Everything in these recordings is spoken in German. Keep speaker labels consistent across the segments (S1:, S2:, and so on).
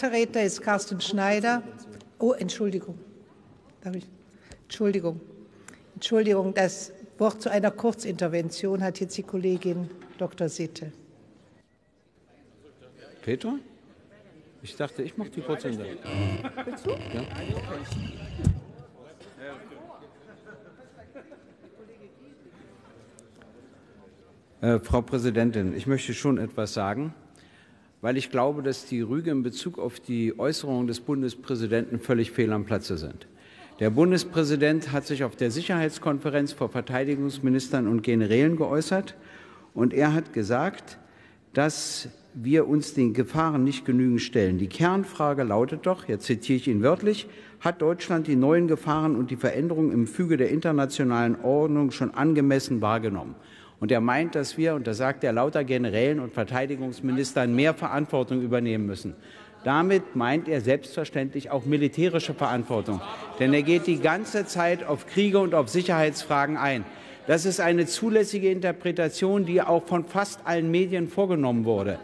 S1: Nächster Redner ist Carsten Schneider. Oh, Entschuldigung. Darf ich? Entschuldigung. Entschuldigung, das Wort zu einer Kurzintervention hat jetzt die Kollegin Dr. Sitte.
S2: Peter? Ich dachte, ich mache die Kurzintervention. Willst du? Ja. Äh, Frau Präsidentin, ich möchte schon etwas sagen, weil ich glaube, dass die Rüge in Bezug auf die Äußerungen des Bundespräsidenten völlig fehl am Platze sind. Der Bundespräsident hat sich auf der Sicherheitskonferenz vor Verteidigungsministern und Generälen geäußert und er hat gesagt, dass wir uns den Gefahren nicht genügend stellen. Die Kernfrage lautet doch, jetzt zitiere ich ihn wörtlich, hat Deutschland die neuen Gefahren und die Veränderungen im Füge der internationalen Ordnung schon angemessen wahrgenommen? Und er meint, dass wir, und da sagt er lauter Generälen und Verteidigungsministern, mehr Verantwortung übernehmen müssen. Damit meint er selbstverständlich auch militärische Verantwortung. Denn er geht die ganze Zeit auf Kriege und auf Sicherheitsfragen ein. Das ist eine zulässige Interpretation, die auch von fast allen Medien vorgenommen wurde.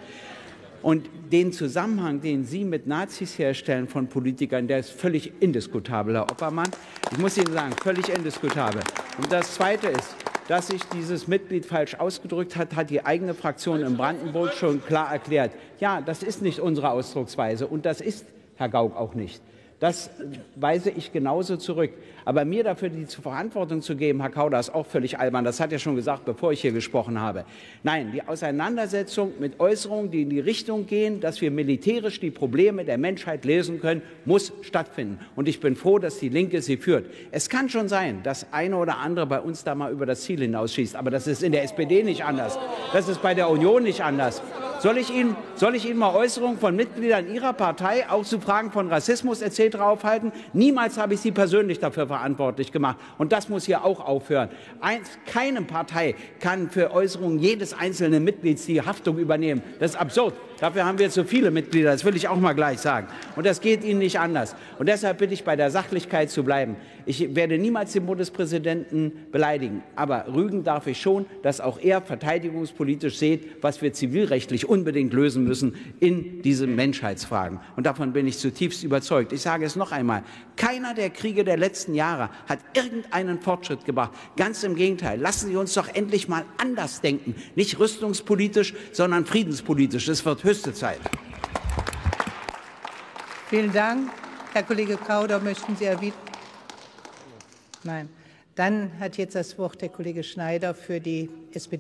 S2: Und den Zusammenhang, den Sie mit Nazis herstellen von Politikern, der ist völlig indiskutabel, Herr Oppermann. Ich muss Ihnen sagen, völlig indiskutabel. Und das Zweite ist, dass sich dieses Mitglied falsch ausgedrückt hat, hat die eigene Fraktion in Brandenburg schon klar erklärt. Ja, das ist nicht unsere Ausdrucksweise und das ist Herr Gauck auch nicht. Das weise ich genauso zurück. Aber mir dafür die Verantwortung zu geben, Herr Kauder, ist auch völlig albern. Das hat er schon gesagt, bevor ich hier gesprochen habe. Nein, die Auseinandersetzung mit Äußerungen, die in die Richtung gehen, dass wir militärisch die Probleme der Menschheit lösen können, muss stattfinden. Und ich bin froh, dass die Linke sie führt. Es kann schon sein, dass eine oder andere bei uns da mal über das Ziel hinausschießt. Aber das ist in der SPD nicht anders. Das ist bei der Union nicht anders. Soll ich, Ihnen, soll ich Ihnen mal Äußerungen von Mitgliedern Ihrer Partei auch zu Fragen von Rassismus etc. aufhalten? Niemals habe ich Sie persönlich dafür verantwortlich gemacht. Und das muss hier auch aufhören. Eins, keine Partei kann für Äußerungen jedes einzelnen Mitglieds die Haftung übernehmen. Das ist absurd. Dafür haben wir zu viele Mitglieder, das will ich auch mal gleich sagen. Und das geht Ihnen nicht anders. Und deshalb bitte ich, bei der Sachlichkeit zu bleiben. Ich werde niemals den Bundespräsidenten beleidigen. Aber rügen darf ich schon, dass auch er verteidigungspolitisch sieht, was wir zivilrechtlich unbedingt lösen müssen in diesen Menschheitsfragen. Und davon bin ich zutiefst überzeugt. Ich sage es noch einmal. Keiner der Kriege der letzten Jahre hat irgendeinen Fortschritt gebracht. Ganz im Gegenteil. Lassen Sie uns doch endlich mal anders denken. Nicht rüstungspolitisch, sondern friedenspolitisch. Das wird höchste Zeit.
S1: Vielen Dank. Herr Kollege Kauder, möchten Sie erwidern? Nein. Dann hat jetzt das Wort der Kollege Schneider für die SPD.